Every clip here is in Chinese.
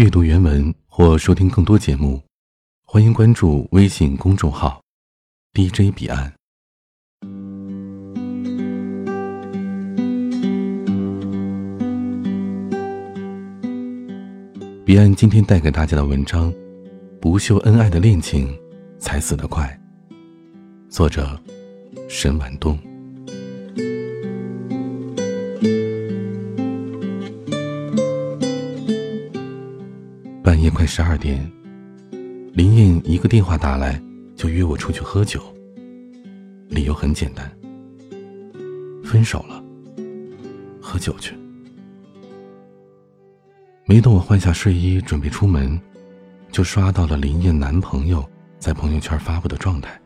阅读原文或收听更多节目，欢迎关注微信公众号 “DJ 彼岸”。彼岸今天带给大家的文章：不秀恩爱的恋情才死得快。作者：沈晚冬。快十二点，林燕一个电话打来，就约我出去喝酒。理由很简单，分手了，喝酒去。没等我换下睡衣准备出门，就刷到了林燕男朋友在朋友圈发布的状态。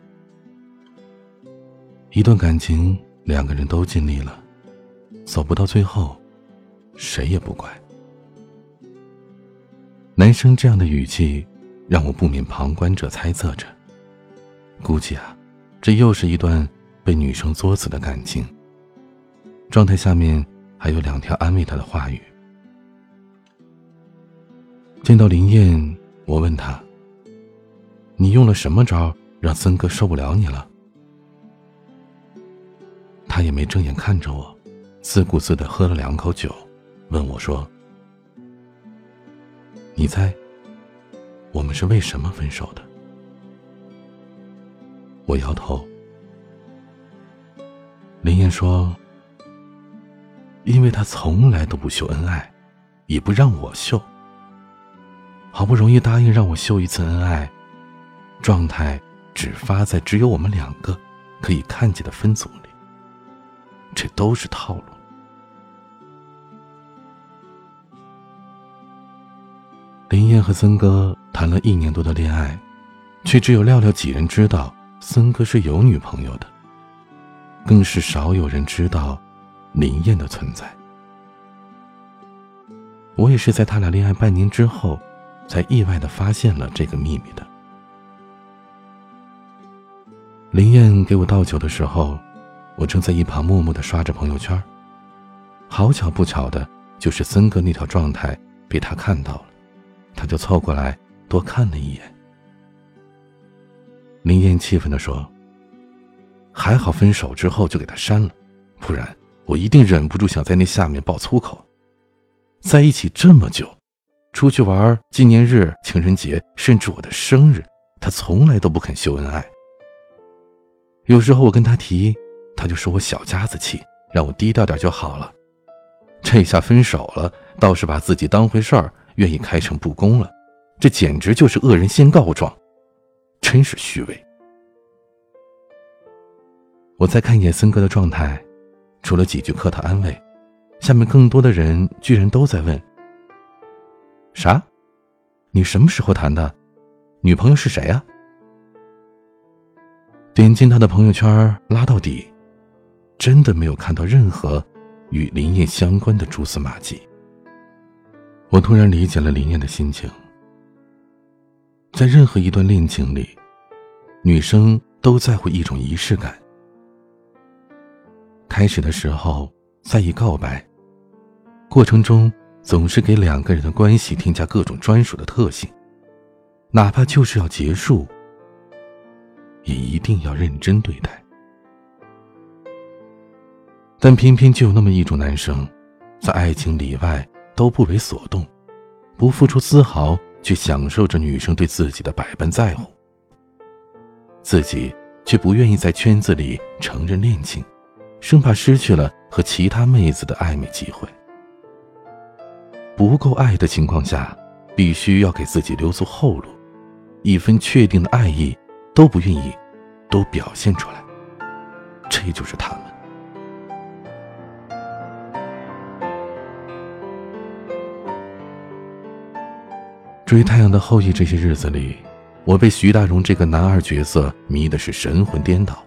一段感情，两个人都尽力了，走不到最后，谁也不怪。男生这样的语气，让我不免旁观者猜测着。估计啊，这又是一段被女生作死的感情。状态下面还有两条安慰他的话语。见到林燕，我问他：“你用了什么招让森哥受不了你了？”他也没正眼看着我，自顾自的喝了两口酒，问我说。你猜，我们是为什么分手的？我摇头。林燕说：“因为他从来都不秀恩爱，也不让我秀。好不容易答应让我秀一次恩爱，状态只发在只有我们两个可以看见的分组里。这都是套路。”燕和森哥谈了一年多的恋爱，却只有寥寥几人知道森哥是有女朋友的，更是少有人知道林燕的存在。我也是在他俩恋爱半年之后，才意外的发现了这个秘密的。林燕给我倒酒的时候，我正在一旁默默的刷着朋友圈，好巧不巧的，就是森哥那条状态被他看到了。他就凑过来多看了一眼。林燕气愤的说：“还好分手之后就给他删了，不然我一定忍不住想在那下面爆粗口。在一起这么久，出去玩、纪念日、情人节，甚至我的生日，他从来都不肯秀恩爱。有时候我跟他提，他就说我小家子气，让我低调点就好了。这下分手了，倒是把自己当回事儿。”愿意开诚布公了，这简直就是恶人先告状，真是虚伪。我再看一眼森哥的状态，除了几句客套安慰，下面更多的人居然都在问：啥？你什么时候谈的？女朋友是谁啊？点进他的朋友圈，拉到底，真的没有看到任何与林燕相关的蛛丝马迹。我突然理解了林燕的心情。在任何一段恋情里，女生都在乎一种仪式感。开始的时候在意告白，过程中总是给两个人的关系添加各种专属的特性，哪怕就是要结束，也一定要认真对待。但偏偏就有那么一种男生，在爱情里外。都不为所动，不付出丝毫，却享受着女生对自己的百般在乎。自己却不愿意在圈子里承认恋情，生怕失去了和其他妹子的暧昧机会。不够爱的情况下，必须要给自己留足后路，一分确定的爱意都不愿意，都表现出来。这就是他。追《太阳的后裔》这些日子里，我被徐大荣这个男二角色迷的是神魂颠倒。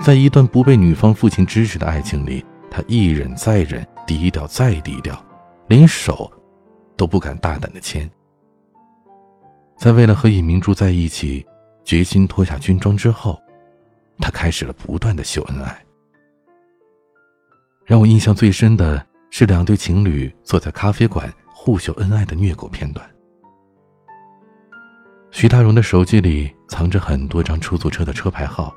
在一段不被女方父亲支持的爱情里，他一忍再忍，低调再低调，连手都不敢大胆的牵。在为了和尹明珠在一起，决心脱下军装之后，他开始了不断的秀恩爱。让我印象最深的是两对情侣坐在咖啡馆互秀恩爱的虐狗片段。徐大荣的手机里藏着很多张出租车的车牌号，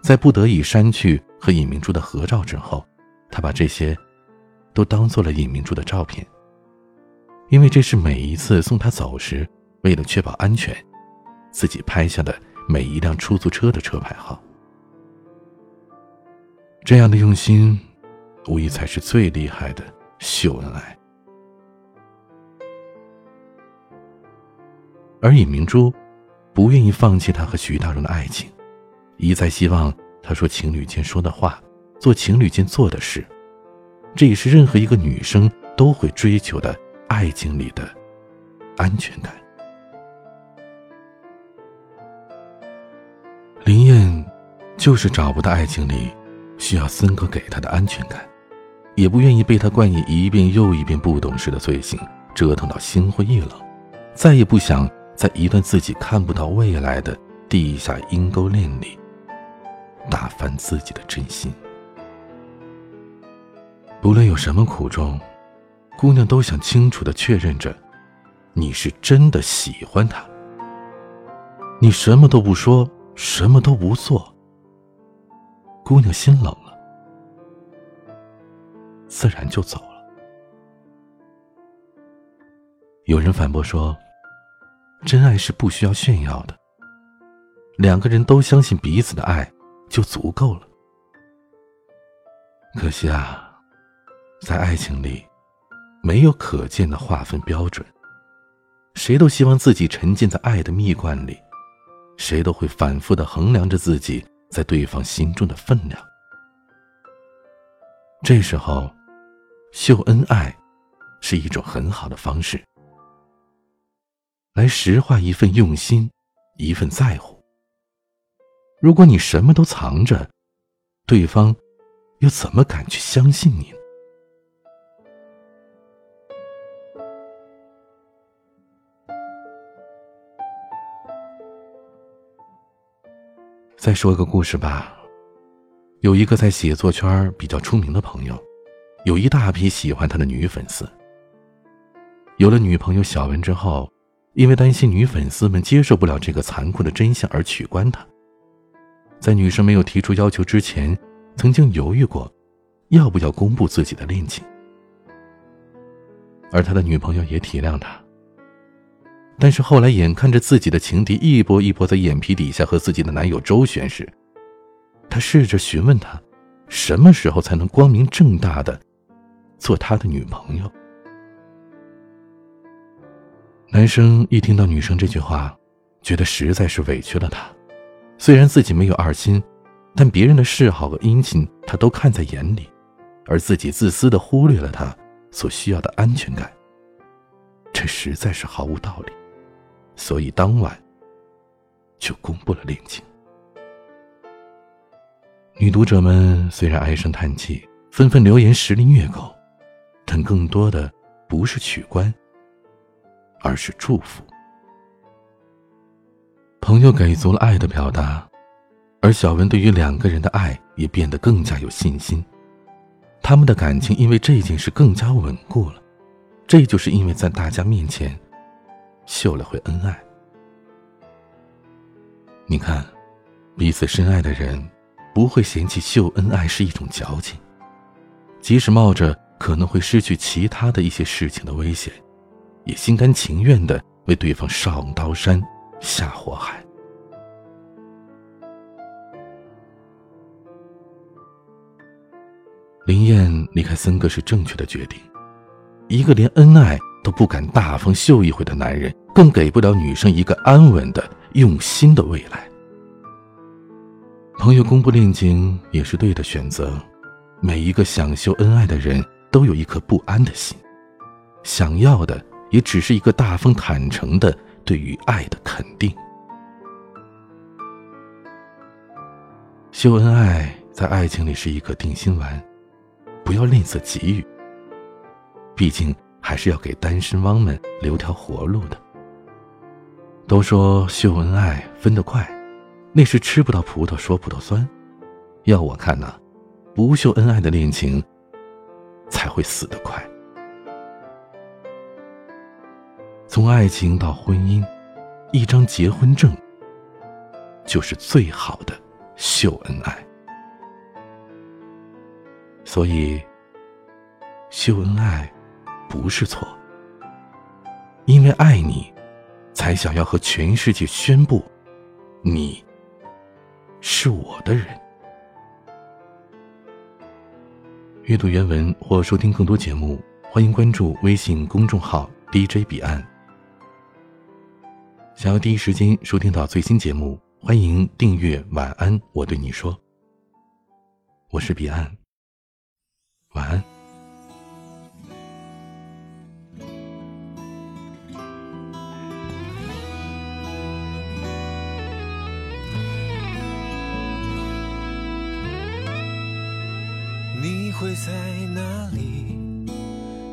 在不得已删去和尹明珠的合照之后，他把这些都当做了尹明珠的照片，因为这是每一次送她走时，为了确保安全，自己拍下的每一辆出租车的车牌号。这样的用心，无疑才是最厉害的秀恩爱。而尹明珠不愿意放弃他和徐大荣的爱情，一再希望他说情侣间说的话，做情侣间做的事，这也是任何一个女生都会追求的爱情里的安全感。林燕就是找不到爱情里需要森哥给她的安全感，也不愿意被他冠以一遍又一遍不懂事的罪行，折腾到心灰意冷，再也不想。在一段自己看不到未来的地下阴沟恋里，打翻自己的真心。不论有什么苦衷，姑娘都想清楚的确认着，你是真的喜欢他。你什么都不说，什么都不做，姑娘心冷了，自然就走了。有人反驳说。真爱是不需要炫耀的，两个人都相信彼此的爱就足够了。可惜啊，在爱情里，没有可见的划分标准，谁都希望自己沉浸在爱的蜜罐里，谁都会反复的衡量着自己在对方心中的分量。这时候，秀恩爱是一种很好的方式。来实化一份用心，一份在乎。如果你什么都藏着，对方又怎么敢去相信你？再说个故事吧。有一个在写作圈比较出名的朋友，有一大批喜欢他的女粉丝。有了女朋友小文之后。因为担心女粉丝们接受不了这个残酷的真相而取关他，在女生没有提出要求之前，曾经犹豫过，要不要公布自己的恋情。而他的女朋友也体谅他。但是后来眼看着自己的情敌一波一波在眼皮底下和自己的男友周旋时，他试着询问他，什么时候才能光明正大的做他的女朋友。男生一听到女生这句话，觉得实在是委屈了她。虽然自己没有二心，但别人的示好和殷勤他都看在眼里，而自己自私的忽略了他所需要的安全感，这实在是毫无道理。所以当晚就公布了恋情。女读者们虽然唉声叹气，纷纷留言实力虐狗，但更多的不是取关。而是祝福。朋友给足了爱的表达，而小文对于两个人的爱也变得更加有信心。他们的感情因为这件事更加稳固了。这就是因为在大家面前秀了回恩爱。你看，彼此深爱的人不会嫌弃秀恩爱是一种矫情，即使冒着可能会失去其他的一些事情的危险。也心甘情愿的为对方上刀山下火海。林燕离开森哥是正确的决定。一个连恩爱都不敢大方秀一回的男人，更给不了女生一个安稳的、用心的未来。朋友公布恋情也是对的选择。每一个想秀恩爱的人都有一颗不安的心，想要的。也只是一个大方坦诚的对于爱的肯定。秀恩爱在爱情里是一颗定心丸，不要吝啬给予。毕竟还是要给单身汪们留条活路的。都说秀恩爱分得快，那是吃不到葡萄说葡萄酸。要我看呐，不秀恩爱的恋情才会死得快。从爱情到婚姻，一张结婚证就是最好的秀恩爱。所以，秀恩爱不是错，因为爱你，才想要和全世界宣布，你是我的人。阅读原文或收听更多节目，欢迎关注微信公众号 DJ 彼岸。想要第一时间收听到最新节目，欢迎订阅。晚安，我对你说，我是彼岸。晚安。你会在哪里？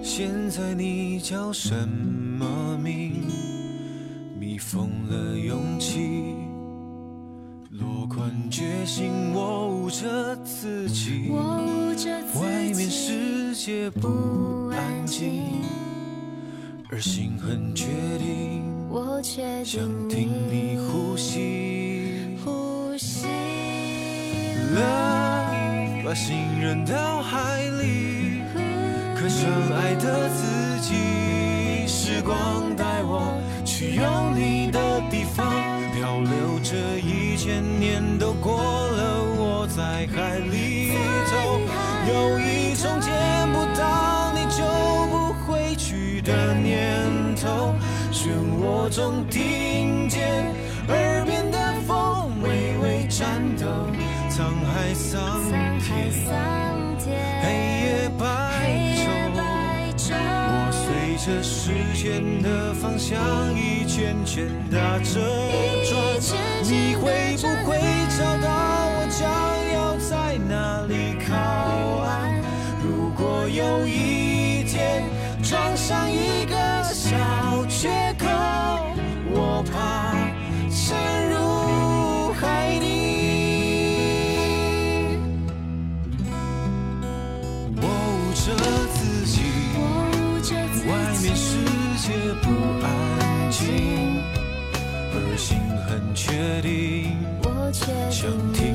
现在你叫什么名？蜜蜂了勇气，落款决心，我捂着自己。外面世界不安静，而心很确定，想听你呼吸。呼吸把心扔到海里，可深爱的自己。时光带我去有千年都过了，我在海里走。有一种见不到你就不会去的念头，漩涡中听见耳边的风微微颤抖，沧海桑田，黑夜白昼，我随着时间的方向一圈圈打着转，你会不会找到很确定，想听你